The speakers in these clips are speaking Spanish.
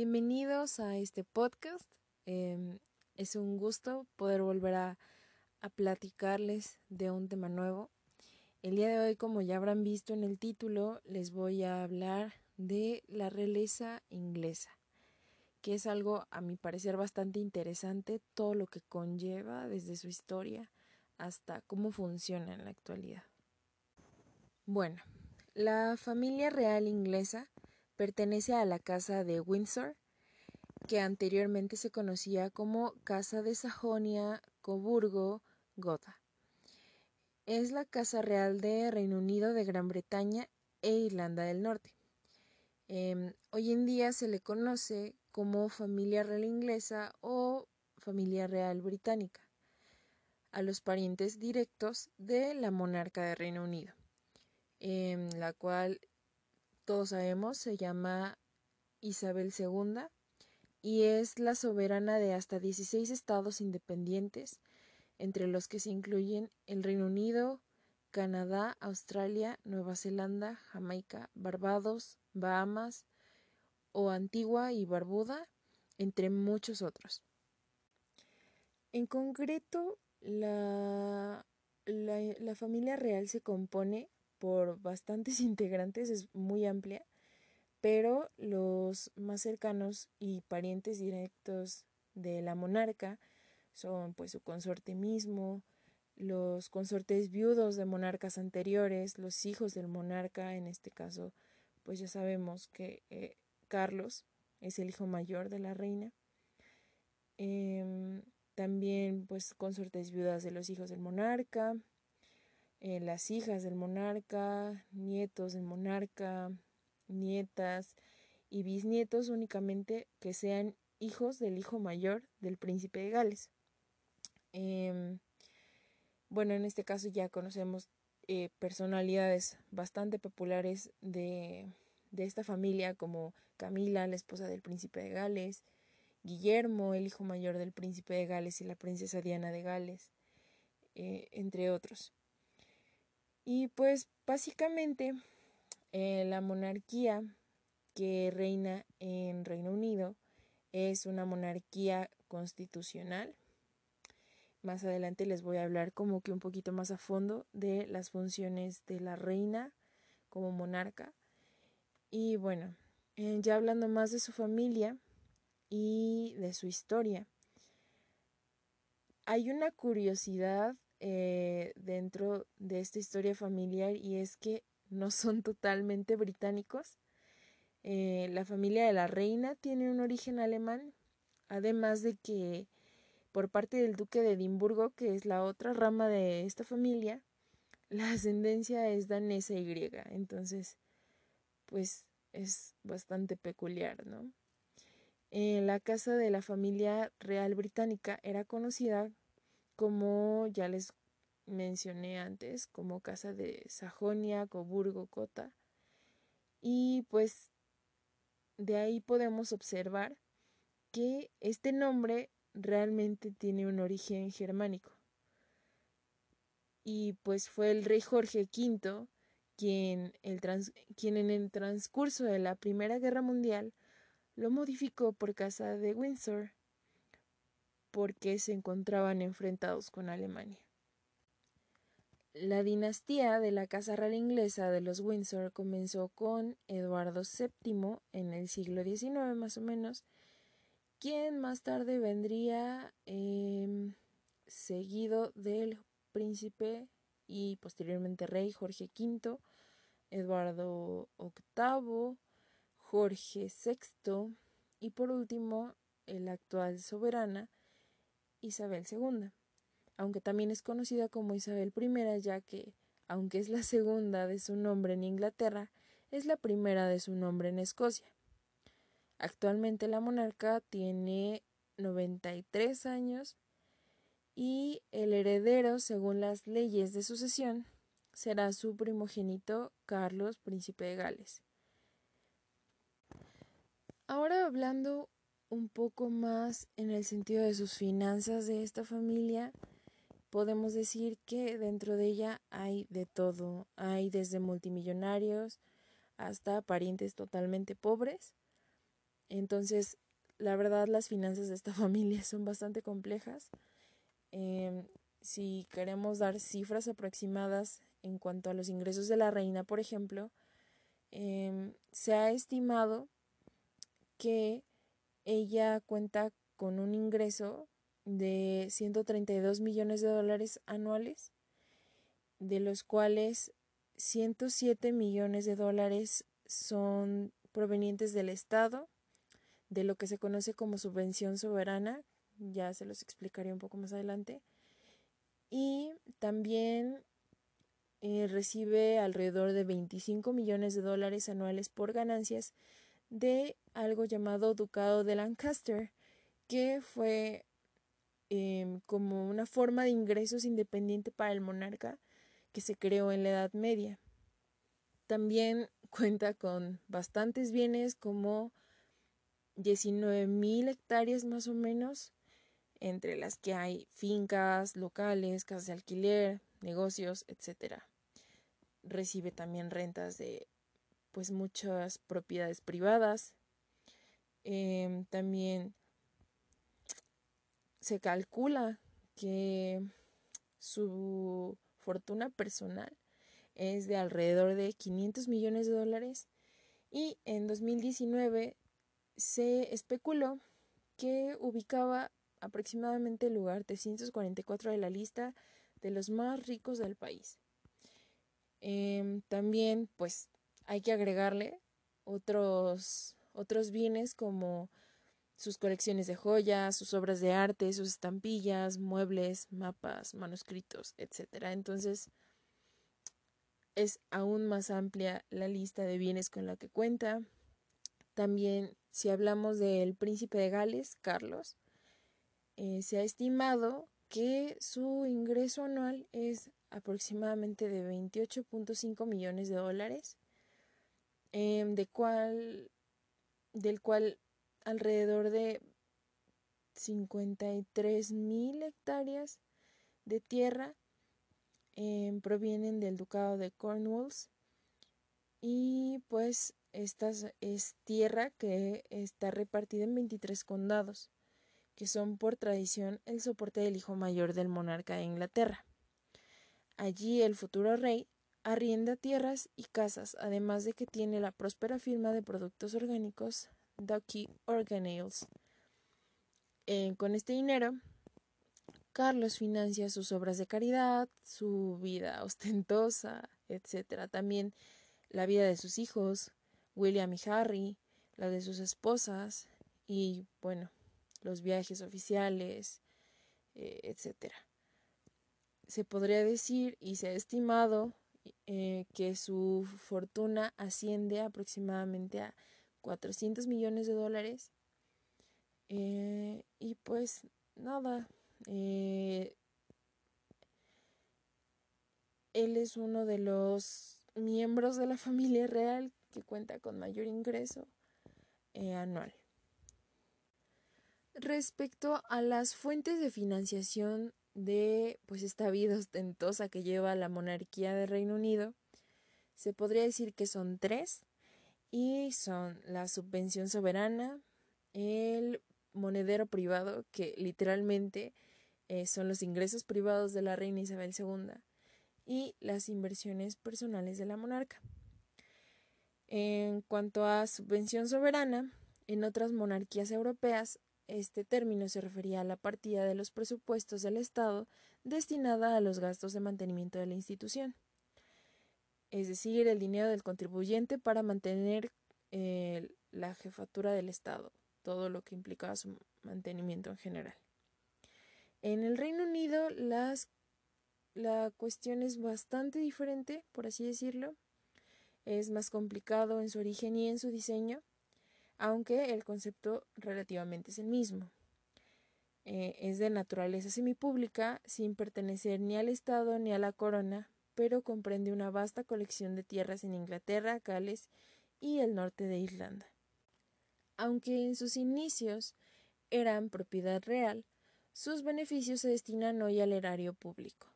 Bienvenidos a este podcast. Em, es un gusto poder volver a, a platicarles de un tema nuevo. El día de hoy, como ya habrán visto en el título, les voy a hablar de la realeza inglesa, que es algo a mi parecer bastante interesante, todo lo que conlleva desde su historia hasta cómo funciona en la actualidad. Bueno, la familia real inglesa pertenece a la Casa de Windsor, que anteriormente se conocía como Casa de Sajonia, Coburgo, Gotha. Es la Casa Real de Reino Unido de Gran Bretaña e Irlanda del Norte. Em, hoy en día se le conoce como familia real inglesa o familia real británica a los parientes directos de la monarca de Reino Unido, en la cual todos sabemos se llama Isabel II y es la soberana de hasta 16 estados independientes, entre los que se incluyen el Reino Unido, Canadá, Australia, Nueva Zelanda, Jamaica, Barbados, Bahamas o Antigua y Barbuda, entre muchos otros. En concreto, la, la, familia real se compone por bastantes integrantes, es muy amplia, pero los más cercanos y parientes directos de la monarca son pues su consorte mismo, los consortes viudos de monarcas anteriores, los hijos del monarca, en este caso pues ya sabemos que eh, Carlos es el hijo mayor de la reina. Em, también pues consortes viudas de los hijos del monarca, eh, las hijas del monarca, nietos del monarca, nietas y bisnietos únicamente que sean hijos del hijo mayor del príncipe de Gales. Em, bueno, en este caso ya conocemos eh, personalidades bastante populares de, de esta familia como Camila, la esposa del príncipe de Gales, Guillermo, el hijo mayor del príncipe de Gales y la princesa Diana de Gales, eh, entre otros. Y pues básicamente eh, la monarquía que reina en Reino Unido es una monarquía constitucional. Más adelante les voy a hablar como que un poquito más a fondo de las funciones de la reina como monarca. Y bueno, eh, ya hablando más de su familia, y de su historia. Hay una curiosidad eh, dentro de esta historia familiar y es que no son totalmente británicos. Eh, la familia de la reina tiene un origen alemán, además de que por parte del duque de Edimburgo, que es la otra rama de esta familia, la ascendencia es danesa y griega. Entonces, pues es bastante peculiar, ¿no? En la casa de la familia real británica era conocida como ya les mencioné antes, como casa de Sajonia, Coburgo, Cota. Y pues de ahí podemos observar que este nombre realmente tiene un origen germánico. Y pues fue el rey Jorge V quien, el quien en el transcurso de la Primera Guerra Mundial lo modificó por casa de Windsor porque se encontraban enfrentados con Alemania. La dinastía de la Casa Real Inglesa de los Windsor comenzó con Eduardo VII en el siglo XIX más o menos, quien más tarde vendría em, seguido del príncipe y posteriormente rey Jorge V, Eduardo VIII, Jorge VI y por último el actual soberana Isabel II, aunque también es conocida como Isabel I ya que, aunque es la segunda de su nombre en Inglaterra, es la primera de su nombre en Escocia. Actualmente la monarca tiene 93 años y el heredero, según las leyes de sucesión, será su primogénito Carlos, príncipe de Gales. Ahora hablando un poco más en el sentido de sus finanzas de esta familia, podemos decir que dentro de ella hay de todo. Hay desde multimillonarios hasta parientes totalmente pobres. Entonces, la verdad, las finanzas de esta familia son bastante complejas. Em, si queremos dar cifras aproximadas en cuanto a los ingresos de la reina, por ejemplo, em, se ha estimado que ella cuenta con un ingreso de 132 millones de dólares anuales, de los cuales 107 millones de dólares son provenientes del Estado, de lo que se conoce como subvención soberana, ya se los explicaré un poco más adelante, y también eh, recibe alrededor de 25 millones de dólares anuales por ganancias de algo llamado Ducado de Lancaster, que fue em, como una forma de ingresos independiente para el monarca que se creó en la Edad Media. También cuenta con bastantes bienes como 19 mil hectáreas más o menos, entre las que hay fincas, locales, casas de alquiler, negocios, etc. Recibe también rentas de pues muchas propiedades privadas. Em, también se calcula que su fortuna personal es de alrededor de 500 millones de dólares y en 2019 se especuló que ubicaba aproximadamente el lugar 344 de la lista de los más ricos del país. Em, también pues hay que agregarle otros, otros bienes como sus colecciones de joyas, sus obras de arte, sus estampillas, muebles, mapas, manuscritos, etc. Entonces, es aún más amplia la lista de bienes con la que cuenta. También, si hablamos del príncipe de Gales, Carlos, eh, se ha estimado que su ingreso anual es aproximadamente de 28.5 millones de dólares, em, de cual, del cual alrededor de 53 mil hectáreas de tierra em, provienen del ducado de Cornwalls y pues esta es tierra que está repartida en 23 condados que son por tradición el soporte del hijo mayor del monarca de Inglaterra. Allí el futuro rey arrienda tierras y casas, además de que tiene la próspera firma de productos orgánicos Ducky Organelles. Eh, con este dinero, Carlos financia sus obras de caridad, su vida ostentosa, etc. También la vida de sus hijos, William y Harry, la de sus esposas y, bueno, los viajes oficiales, eh, etc. Se podría decir y se ha estimado eh, que su fortuna asciende aproximadamente a 400 millones de dólares. Eh, y pues nada, eh, él es uno de los miembros de la familia real que cuenta con mayor ingreso anual. Respecto a las fuentes de financiación de pues esta vida ostentosa que lleva la monarquía del Reino Unido, se podría decir que son tres y son la subvención soberana, el monedero privado, que literalmente eh, son los ingresos privados de la reina Isabel II, y las inversiones personales de la monarca. En cuanto a subvención soberana, en otras monarquías europeas, este término se refería a la partida de los presupuestos del Estado destinada a los gastos de mantenimiento de la institución es decir, el dinero del contribuyente para mantener eh, la jefatura del Estado, todo lo que implicaba su mantenimiento en general. En el Reino Unido las, la cuestión es bastante diferente, por así decirlo. Es más complicado en su origen y en su diseño, aunque el concepto relativamente es el mismo. Eh, es de naturaleza semipública, sin pertenecer ni al Estado ni a la corona, pero comprende una vasta colección de tierras en Inglaterra, Gales y el norte de Irlanda. Aunque en sus inicios eran propiedad real, sus beneficios se destinan hoy al erario público.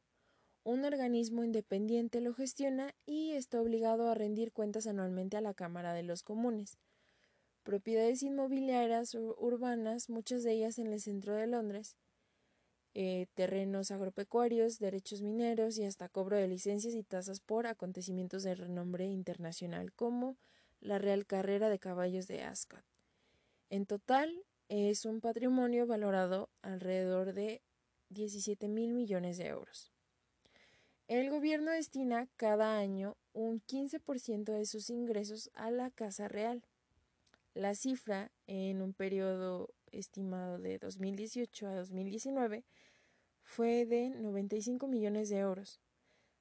Un organismo independiente lo gestiona y está obligado a rendir cuentas anualmente a la Cámara de los Comunes. Propiedades inmobiliarias urbanas, muchas de ellas en el centro de Londres, eh, terrenos agropecuarios, derechos mineros y hasta cobro de licencias y tasas por acontecimientos de renombre internacional como la Real Carrera de Caballos de Ascot. En total, es un patrimonio valorado alrededor de 17 mil millones de euros. El gobierno destina cada año un 15% de sus ingresos a la Casa Real. La cifra, en un periodo estimado de 2018 a 2019, fue de 95 millones de euros,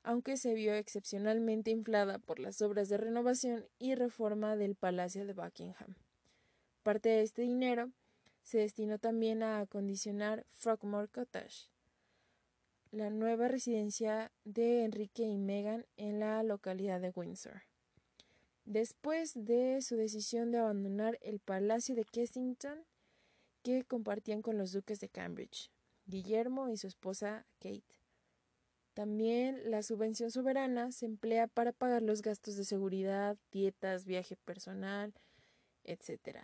aunque se vio excepcionalmente inflada por las obras de renovación y reforma del Palacio de Buckingham. Parte de este dinero se destinó también a acondicionar Frogmore Cottage, la nueva residencia de Enrique y Meghan en la localidad de Windsor. Después de su decisión de abandonar el Palacio de Kensington, que compartían con los duques de Cambridge, Guillermo y su esposa Kate. También la subvención soberana se emplea para pagar los gastos de seguridad, dietas, viaje personal, etc.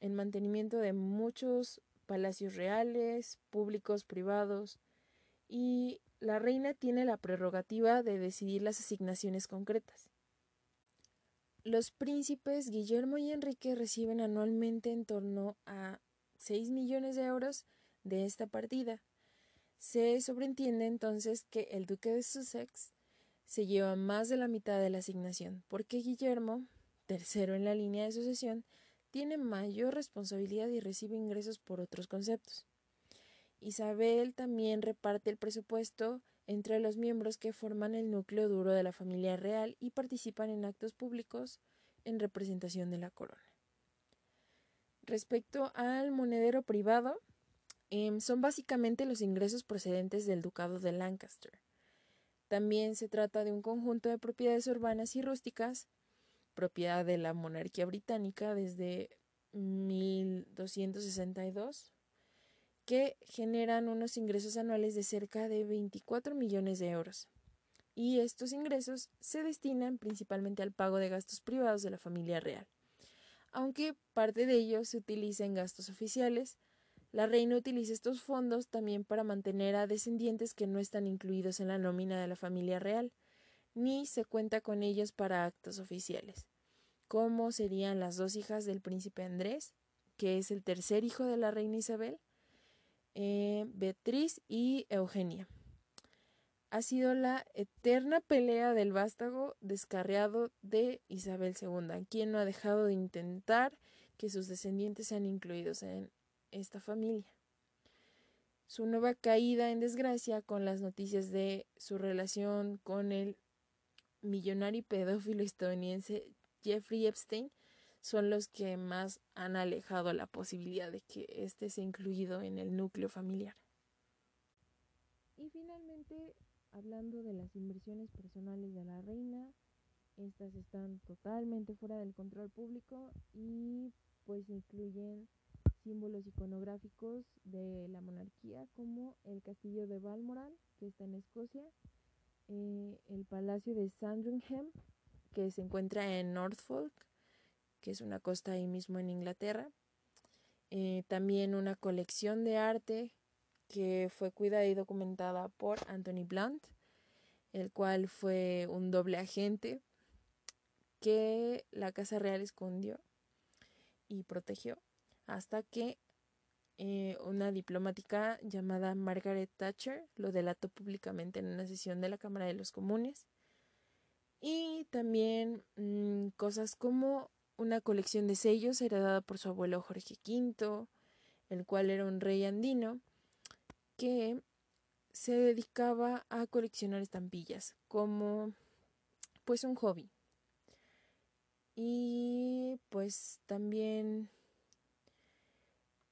En mantenimiento de muchos palacios reales, públicos, privados, y la reina tiene la prerrogativa de decidir las asignaciones concretas. Los príncipes Guillermo y Enrique reciben anualmente en torno a 6 millones de euros de esta partida. Se sobreentiende entonces que el duque de Sussex se lleva más de la mitad de la asignación, porque Guillermo, tercero en la línea de sucesión, tiene mayor responsabilidad y recibe ingresos por otros conceptos. Isabel también reparte el presupuesto entre los miembros que forman el núcleo duro de la familia real y participan en actos públicos en representación de la corona. Respecto al monedero privado, em, son básicamente los ingresos procedentes del Ducado de Lancaster. También se trata de un conjunto de propiedades urbanas y rústicas, propiedad de la monarquía británica desde 1262, que generan unos ingresos anuales de cerca de 24 millones de euros. Y estos ingresos se destinan principalmente al pago de gastos privados de la familia real aunque parte de ellos se utiliza en gastos oficiales. La reina utiliza estos fondos también para mantener a descendientes que no están incluidos en la nómina de la familia real, ni se cuenta con ellos para actos oficiales, como serían las dos hijas del príncipe Andrés, que es el tercer hijo de la reina Isabel, eh, Beatriz y Eugenia ha sido la eterna pelea del vástago descarriado de Isabel II, quien no ha dejado de intentar que sus descendientes sean incluidos en esta familia. Su nueva caída en desgracia con las noticias de su relación con el millonario y pedófilo estadounidense Jeffrey Epstein son los que más han alejado la posibilidad de que éste sea incluido en el núcleo familiar. Y finalmente Hablando de las inversiones personales de la reina, estas están totalmente fuera del control público y pues incluyen símbolos iconográficos de la monarquía como el castillo de Balmoral, que está en Escocia, eh, el palacio de Sandringham, que se encuentra en Norfolk, que es una costa ahí mismo en Inglaterra, eh, también una colección de arte que fue cuidada y documentada por Anthony Blunt, el cual fue un doble agente que la Casa Real escondió y protegió hasta que eh, una diplomática llamada Margaret Thatcher lo delató públicamente en una sesión de la Cámara de los Comunes. Y también mm, cosas como una colección de sellos heredada por su abuelo Jorge V, el cual era un rey andino, que se dedicaba a coleccionar estampillas como pues un hobby. Y pues también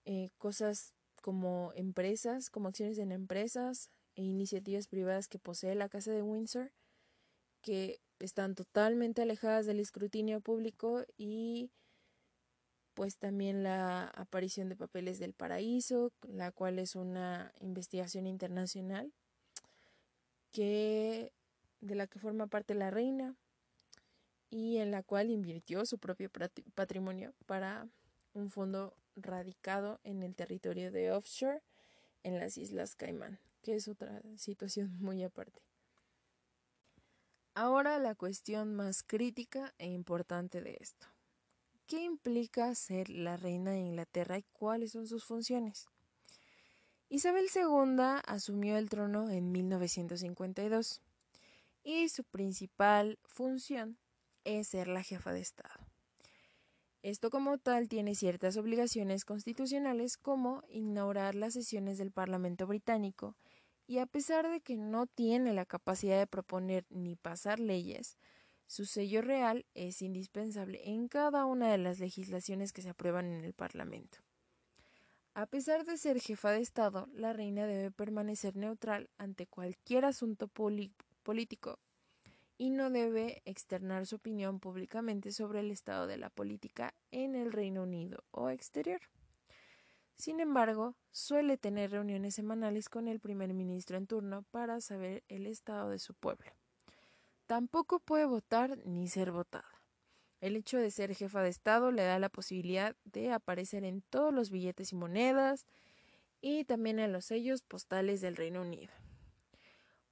eh, cosas como empresas, como acciones en empresas e iniciativas privadas que posee la Casa de Windsor, que están totalmente alejadas del escrutinio público y pues también la aparición de papeles del paraíso, la cual es una investigación internacional que de la que forma parte la reina y en la cual invirtió su propio patrimonio para un fondo radicado en el territorio de offshore en las Islas Caimán, que es otra situación muy aparte. Ahora la cuestión más crítica e importante de esto. ¿Qué implica ser la reina de Inglaterra y cuáles son sus funciones? Isabel II asumió el trono en 1952 y su principal función es ser la jefa de Estado. Esto como tal tiene ciertas obligaciones constitucionales como inaugurar las sesiones del Parlamento británico y a pesar de que no tiene la capacidad de proponer ni pasar leyes, su sello real es indispensable en cada una de las legislaciones que se aprueban en el Parlamento. A pesar de ser jefa de Estado, la reina debe permanecer neutral ante cualquier asunto político y no debe externar su opinión públicamente sobre el estado de la política en el Reino Unido o exterior. Sin embargo, suele tener reuniones semanales con el primer ministro en turno para saber el estado de su pueblo. Tampoco puede votar ni ser votada. El hecho de ser jefa de Estado le da la posibilidad de aparecer en todos los billetes y monedas y también en los sellos postales del Reino Unido.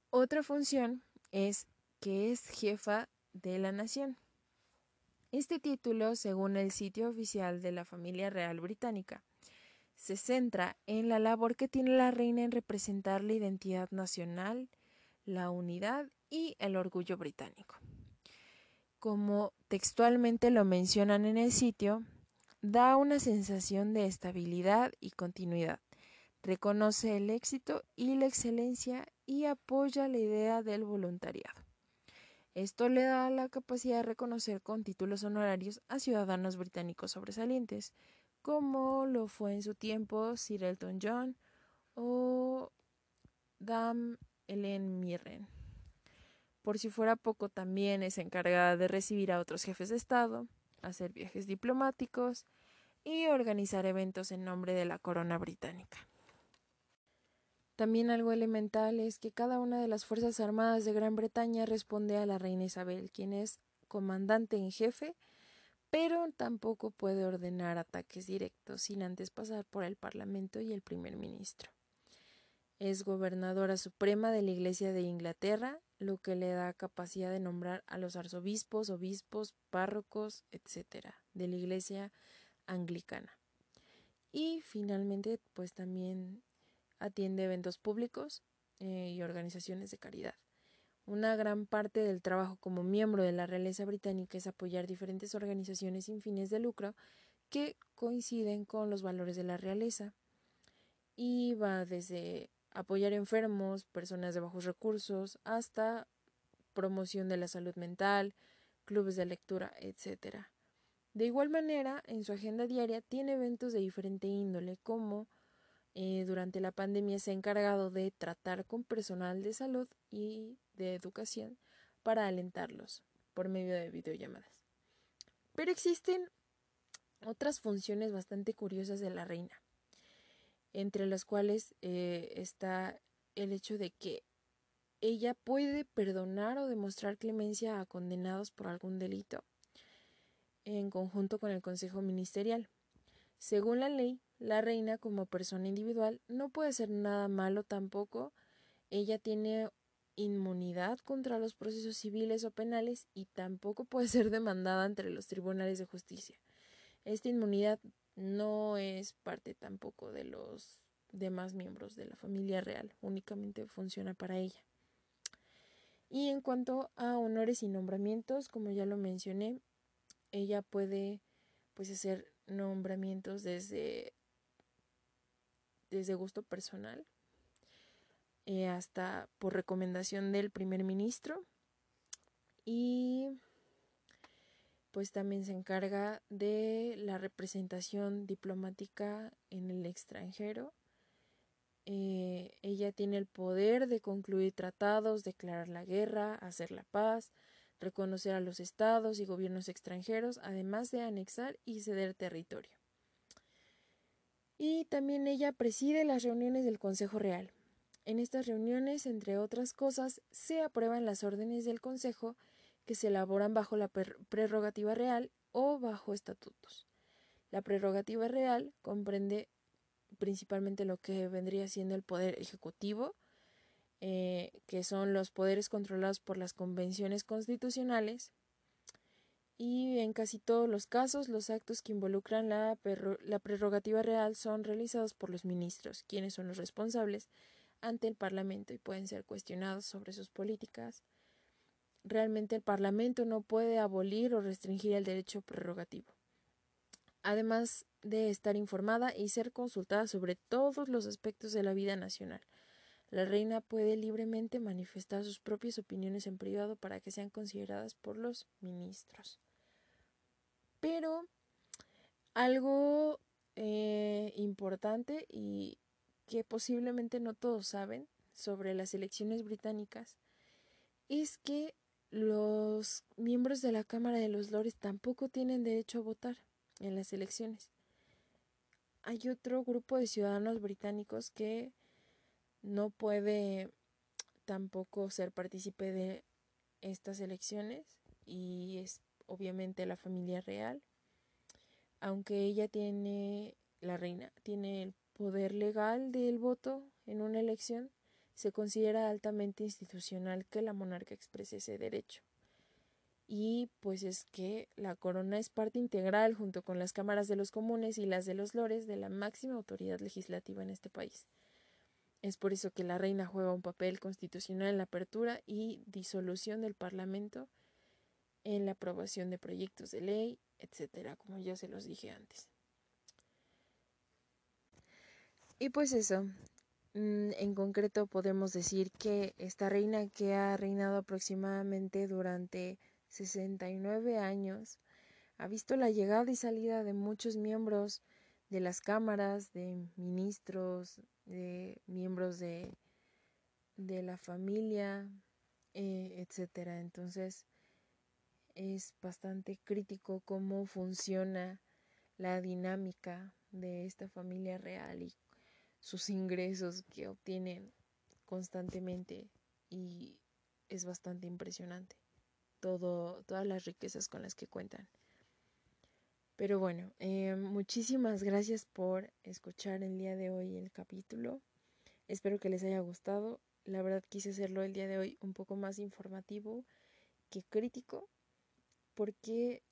Otra función es que es jefa de la nación. Este título, según el sitio oficial de la familia real británica, se centra en la labor que tiene la reina en representar la identidad nacional, la unidad y el orgullo británico. Como textualmente lo mencionan en el sitio, da una sensación de estabilidad y continuidad, reconoce el éxito y la excelencia y apoya la idea del voluntariado. Esto le da la capacidad de reconocer con títulos honorarios a ciudadanos británicos sobresalientes, como lo fue en su tiempo Sir Elton John o Dame Ellen Mirren. Por si fuera poco, también es encargada de recibir a otros jefes de Estado, hacer viajes diplomáticos y organizar eventos en nombre de la corona británica. También algo elemental es que cada una de las Fuerzas Armadas de Gran Bretaña responde a la reina Isabel, quien es comandante en jefe, pero tampoco puede ordenar ataques directos sin antes pasar por el Parlamento y el primer ministro. Es gobernadora suprema de la Iglesia de Inglaterra, lo que le da capacidad de nombrar a los arzobispos, obispos, párrocos, etc., de la Iglesia anglicana. Y finalmente, pues también atiende eventos públicos eh, y organizaciones de caridad. Una gran parte del trabajo como miembro de la realeza británica es apoyar diferentes organizaciones sin fines de lucro que coinciden con los valores de la realeza y va desde apoyar enfermos, personas de bajos recursos, hasta promoción de la salud mental, clubes de lectura, etc. De igual manera, en su agenda diaria tiene eventos de diferente índole como eh, durante la pandemia se ha encargado de tratar con personal de salud y de educación para alentarlos por medio de videollamadas. Pero existen otras funciones bastante curiosas de la reina, entre las cuales eh, está el hecho de que ella puede perdonar o demostrar clemencia a condenados por algún delito en conjunto con el Consejo Ministerial. Según la ley, la reina como persona individual no puede hacer nada malo tampoco. Ella tiene inmunidad contra los procesos civiles o penales y tampoco puede ser demandada entre los tribunales de justicia. Esta inmunidad no es parte tampoco de los demás miembros de la familia real, únicamente funciona para ella. Y en cuanto a honores y nombramientos, como ya lo mencioné, ella puede pues hacer nombramientos desde desde gusto personal eh, hasta por recomendación del primer ministro y pues también se encarga de la representación diplomática en el extranjero. Eh, ella tiene el poder de concluir tratados, declarar la guerra, hacer la paz, reconocer a los estados y gobiernos extranjeros, además de anexar y ceder territorio y también ella preside las reuniones del Consejo Real. En estas reuniones, entre otras cosas, se aprueban las órdenes del Consejo que se elaboran bajo la prerrogativa real o bajo estatutos. La prerrogativa real comprende principalmente lo que vendría siendo el poder ejecutivo, eh, que son los poderes controlados por las convenciones constitucionales, y en casi todos los casos los actos que involucran la, prerrogativa real son realizados por los ministros, quienes son los responsables ante el Parlamento y pueden ser cuestionados sobre sus políticas. Realmente el Parlamento no puede abolir o restringir el derecho prerrogativo. Además de estar informada y ser consultada sobre todos los aspectos de la vida nacional. La reina puede libremente manifestar sus propias opiniones en privado para que sean consideradas por los ministros. Pero algo eh, importante y que posiblemente no todos saben sobre las elecciones británicas es que los miembros de la Cámara de los Lores tampoco tienen derecho a votar en las elecciones. Hay otro grupo de ciudadanos británicos que no puede tampoco ser partícipe de estas elecciones y es obviamente la familia real, aunque ella tiene, la reina, tiene el poder legal del voto en una elección, se considera altamente institucional que la monarca exprese ese derecho. Y pues es que la corona es parte integral junto con las cámaras de los comunes y las de los lores de la máxima autoridad legislativa en este país. Es por eso que la reina juega un papel constitucional en la apertura y disolución del Parlamento en la aprobación de proyectos de ley, etcétera, como ya se los dije antes. Y pues eso, mm, en concreto podemos decir que esta reina que ha reinado aproximadamente durante 69 años ha visto la llegada y salida de muchos miembros de las cámaras, de ministros, de miembros de, de la familia, eh, etcétera. Entonces, es bastante crítico cómo funciona la dinámica de esta familia real y sus ingresos que obtienen constantemente y es bastante impresionante todo, todas las riquezas con las que cuentan. Pero bueno, eh, muchísimas gracias por escuchar el día de hoy el capítulo. Espero que les haya gustado. La verdad quise hacerlo el día de hoy un poco más informativo que crítico porque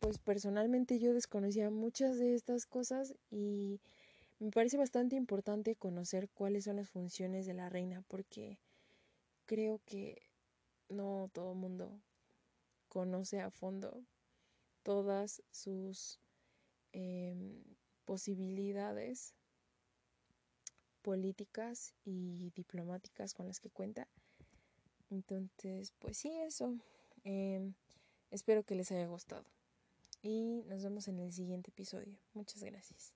pues personalmente yo desconocía muchas de estas cosas y me parece bastante importante conocer cuáles son las funciones de la reina porque creo que no todo el mundo conoce a fondo todas sus em, posibilidades políticas y diplomáticas con las que cuenta. Entonces, pues sí, eso. Em, Espero que les haya gustado y nos vemos en el siguiente episodio. Muchas gracias.